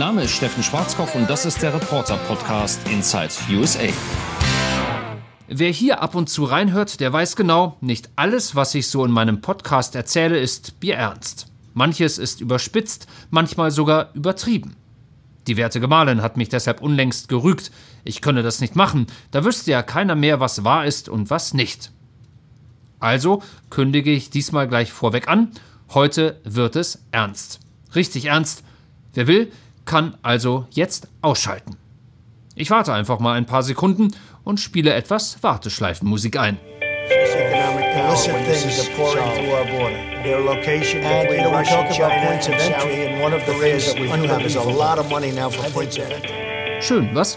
Name ist Steffen Schwarzkopf und das ist der Reporter-Podcast Inside USA. Wer hier ab und zu reinhört, der weiß genau, nicht alles, was ich so in meinem Podcast erzähle, ist bierernst. Manches ist überspitzt, manchmal sogar übertrieben. Die werte Gemahlin hat mich deshalb unlängst gerügt. Ich könne das nicht machen, da wüsste ja keiner mehr, was wahr ist und was nicht. Also kündige ich diesmal gleich vorweg an, heute wird es ernst. Richtig ernst. Wer will, kann also jetzt ausschalten. Ich warte einfach mal ein paar Sekunden und spiele etwas Warteschleifenmusik ein. illicit things are pouring through our border. Their location and, between you know, Russia, China, points of entry, and one of the things that we do have is a lot of money now for points of entry. Schön, was?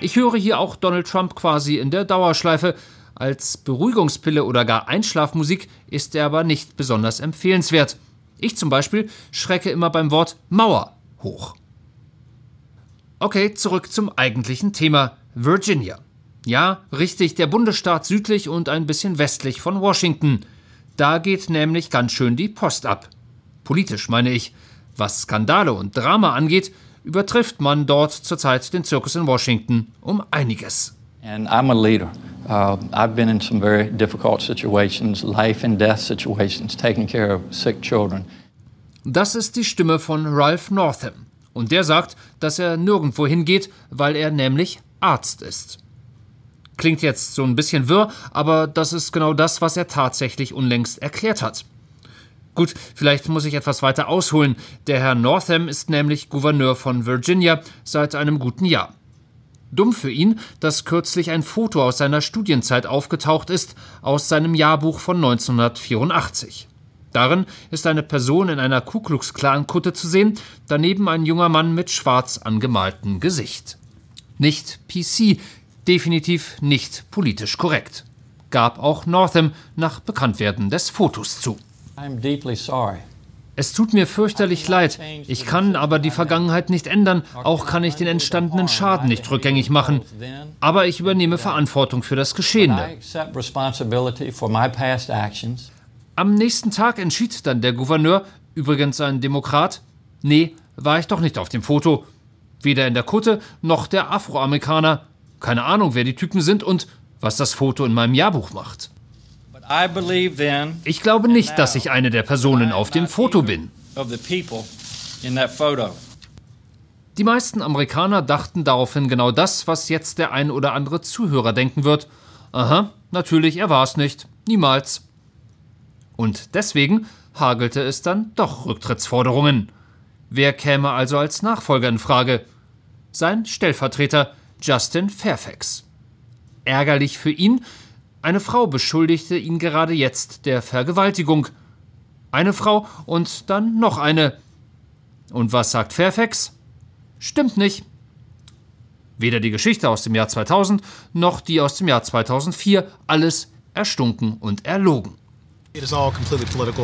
Ich höre hier auch Donald Trump quasi in der Dauerschleife. Als Beruhigungspille oder gar Einschlafmusik ist er aber nicht besonders empfehlenswert. Ich zum Beispiel schrecke immer beim Wort Mauer hoch. Okay, zurück zum eigentlichen Thema Virginia. Ja, richtig, der Bundesstaat südlich und ein bisschen westlich von Washington. Da geht nämlich ganz schön die Post ab. Politisch meine ich. Was Skandale und Drama angeht, übertrifft man dort zurzeit den Zirkus in Washington um einiges. And I'm a leader. Uh, I've been in some very difficult situations, life and death situations, taking care of sick children. Das ist die Stimme von Ralph Northam. Und der sagt, dass er nirgendwo hingeht, weil er nämlich Arzt ist. Klingt jetzt so ein bisschen wirr, aber das ist genau das, was er tatsächlich unlängst erklärt hat. Gut, vielleicht muss ich etwas weiter ausholen. Der Herr Northam ist nämlich Gouverneur von Virginia seit einem guten Jahr. Dumm für ihn, dass kürzlich ein Foto aus seiner Studienzeit aufgetaucht ist, aus seinem Jahrbuch von 1984. Darin ist eine Person in einer Ku Klux Klan Kutte zu sehen, daneben ein junger Mann mit schwarz angemaltem Gesicht. Nicht PC, definitiv nicht politisch korrekt. Gab auch Northam nach Bekanntwerden des Fotos zu. I'm deeply sorry. Es tut mir fürchterlich leid. Ich kann aber die Vergangenheit nicht ändern, auch kann ich den entstandenen Schaden nicht rückgängig machen. Aber ich übernehme Verantwortung für das Geschehene. Am nächsten Tag entschied dann der Gouverneur, übrigens ein Demokrat, nee, war ich doch nicht auf dem Foto. Weder in der Kutte noch der Afroamerikaner. Keine Ahnung, wer die Typen sind und was das Foto in meinem Jahrbuch macht. Ich glaube nicht, dass ich eine der Personen auf dem Foto bin. Die meisten Amerikaner dachten daraufhin genau das, was jetzt der ein oder andere Zuhörer denken wird. Aha, natürlich, er war es nicht. Niemals. Und deswegen hagelte es dann doch Rücktrittsforderungen. Wer käme also als Nachfolger in Frage? Sein Stellvertreter Justin Fairfax. Ärgerlich für ihn, eine Frau beschuldigte ihn gerade jetzt der Vergewaltigung. Eine Frau und dann noch eine. Und was sagt Fairfax? Stimmt nicht. Weder die Geschichte aus dem Jahr 2000 noch die aus dem Jahr 2004, alles erstunken und erlogen.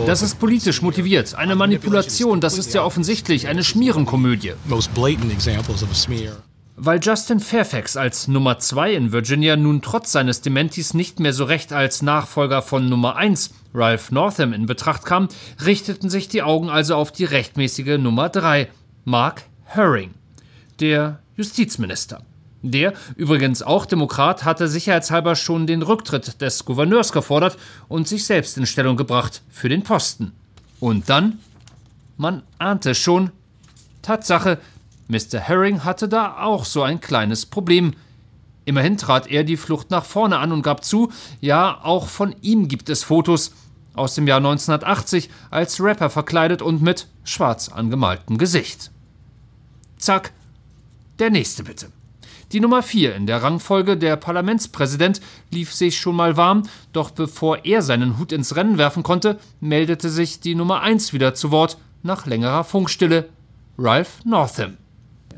Das ist politisch motiviert, eine Manipulation, das ist ja offensichtlich, eine Schmierenkomödie. most blatant examples of a smear. Weil Justin Fairfax als Nummer 2 in Virginia nun trotz seines Dementis nicht mehr so recht als Nachfolger von Nummer 1, Ralph Northam, in Betracht kam, richteten sich die Augen also auf die rechtmäßige Nummer 3, Mark Herring, der Justizminister. Der, übrigens auch Demokrat, hatte sicherheitshalber schon den Rücktritt des Gouverneurs gefordert und sich selbst in Stellung gebracht für den Posten. Und dann? Man ahnte schon. Tatsache, Mr. Herring hatte da auch so ein kleines Problem. Immerhin trat er die Flucht nach vorne an und gab zu, ja, auch von ihm gibt es Fotos aus dem Jahr 1980 als Rapper verkleidet und mit schwarz angemaltem Gesicht. Zack, der nächste bitte. Die Nummer 4 in der Rangfolge, der Parlamentspräsident, lief sich schon mal warm, doch bevor er seinen Hut ins Rennen werfen konnte, meldete sich die Nummer 1 wieder zu Wort nach längerer Funkstille. Ralph Northam.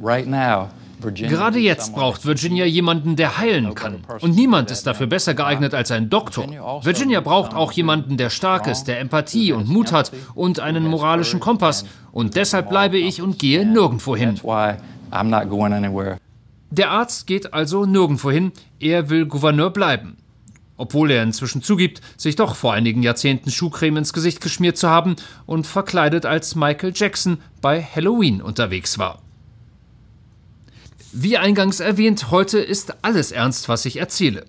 Right now, Gerade jetzt braucht Virginia jemanden, der heilen kann. Und niemand ist dafür besser geeignet als ein Doktor. Virginia braucht auch jemanden, der stark ist, der Empathie und Mut hat und einen moralischen Kompass. Und deshalb bleibe ich und gehe nirgendwo hin. Der Arzt geht also nirgendwo hin, er will Gouverneur bleiben. Obwohl er inzwischen zugibt, sich doch vor einigen Jahrzehnten Schuhcreme ins Gesicht geschmiert zu haben und verkleidet als Michael Jackson bei Halloween unterwegs war. Wie eingangs erwähnt, heute ist alles ernst, was ich erzähle.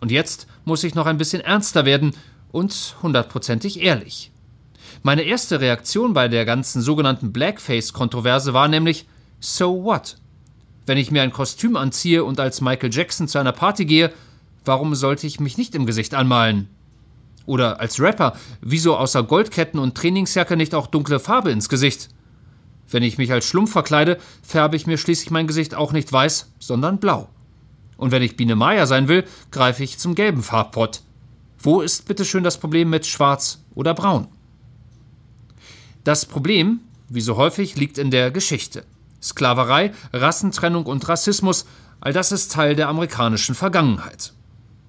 Und jetzt muss ich noch ein bisschen ernster werden und hundertprozentig ehrlich. Meine erste Reaktion bei der ganzen sogenannten Blackface-Kontroverse war nämlich So what? Wenn ich mir ein Kostüm anziehe und als Michael Jackson zu einer Party gehe, warum sollte ich mich nicht im Gesicht anmalen? Oder als Rapper, wieso außer Goldketten und Trainingsjacke nicht auch dunkle Farbe ins Gesicht? Wenn ich mich als Schlumpf verkleide, färbe ich mir schließlich mein Gesicht auch nicht weiß, sondern blau. Und wenn ich Biene Meier sein will, greife ich zum gelben Farbpott. Wo ist bitteschön das Problem mit schwarz oder braun? Das Problem, wie so häufig, liegt in der Geschichte. Sklaverei, Rassentrennung und Rassismus, all das ist Teil der amerikanischen Vergangenheit.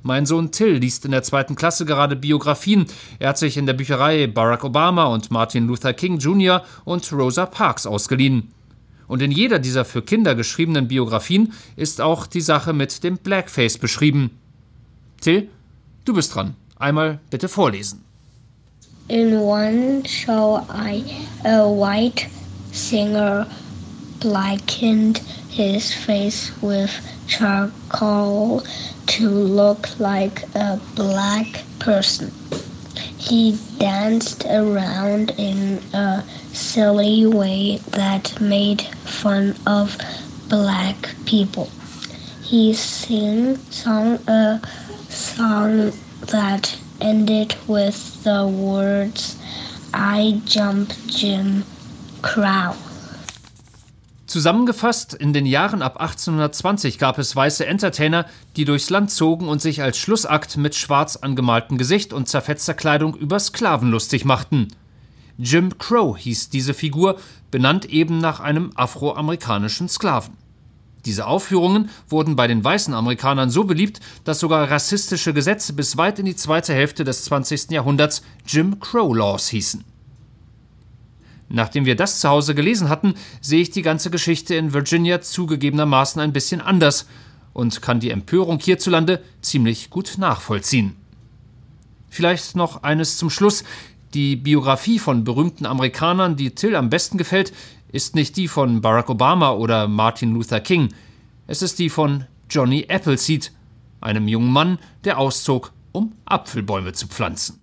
Mein Sohn Till liest in der zweiten Klasse gerade Biografien. Er hat sich in der Bücherei Barack Obama und Martin Luther King Jr. und Rosa Parks ausgeliehen. Und in jeder dieser für Kinder geschriebenen Biografien ist auch die Sache mit dem Blackface beschrieben. Till, du bist dran. Einmal bitte vorlesen. In one show, I, a white singer blackened his face with charcoal to look like a black person. He danced around in a silly way that made fun of black people. He sang song a song that ended with the words I jump Jim Crow. Zusammengefasst, in den Jahren ab 1820 gab es weiße Entertainer, die durchs Land zogen und sich als Schlussakt mit schwarz angemaltem Gesicht und zerfetzter Kleidung über Sklaven lustig machten. Jim Crow hieß diese Figur, benannt eben nach einem afroamerikanischen Sklaven. Diese Aufführungen wurden bei den weißen Amerikanern so beliebt, dass sogar rassistische Gesetze bis weit in die zweite Hälfte des 20. Jahrhunderts Jim Crow Laws hießen. Nachdem wir das zu Hause gelesen hatten, sehe ich die ganze Geschichte in Virginia zugegebenermaßen ein bisschen anders und kann die Empörung hierzulande ziemlich gut nachvollziehen. Vielleicht noch eines zum Schluss. Die Biografie von berühmten Amerikanern, die Till am besten gefällt, ist nicht die von Barack Obama oder Martin Luther King. Es ist die von Johnny Appleseed, einem jungen Mann, der auszog, um Apfelbäume zu pflanzen.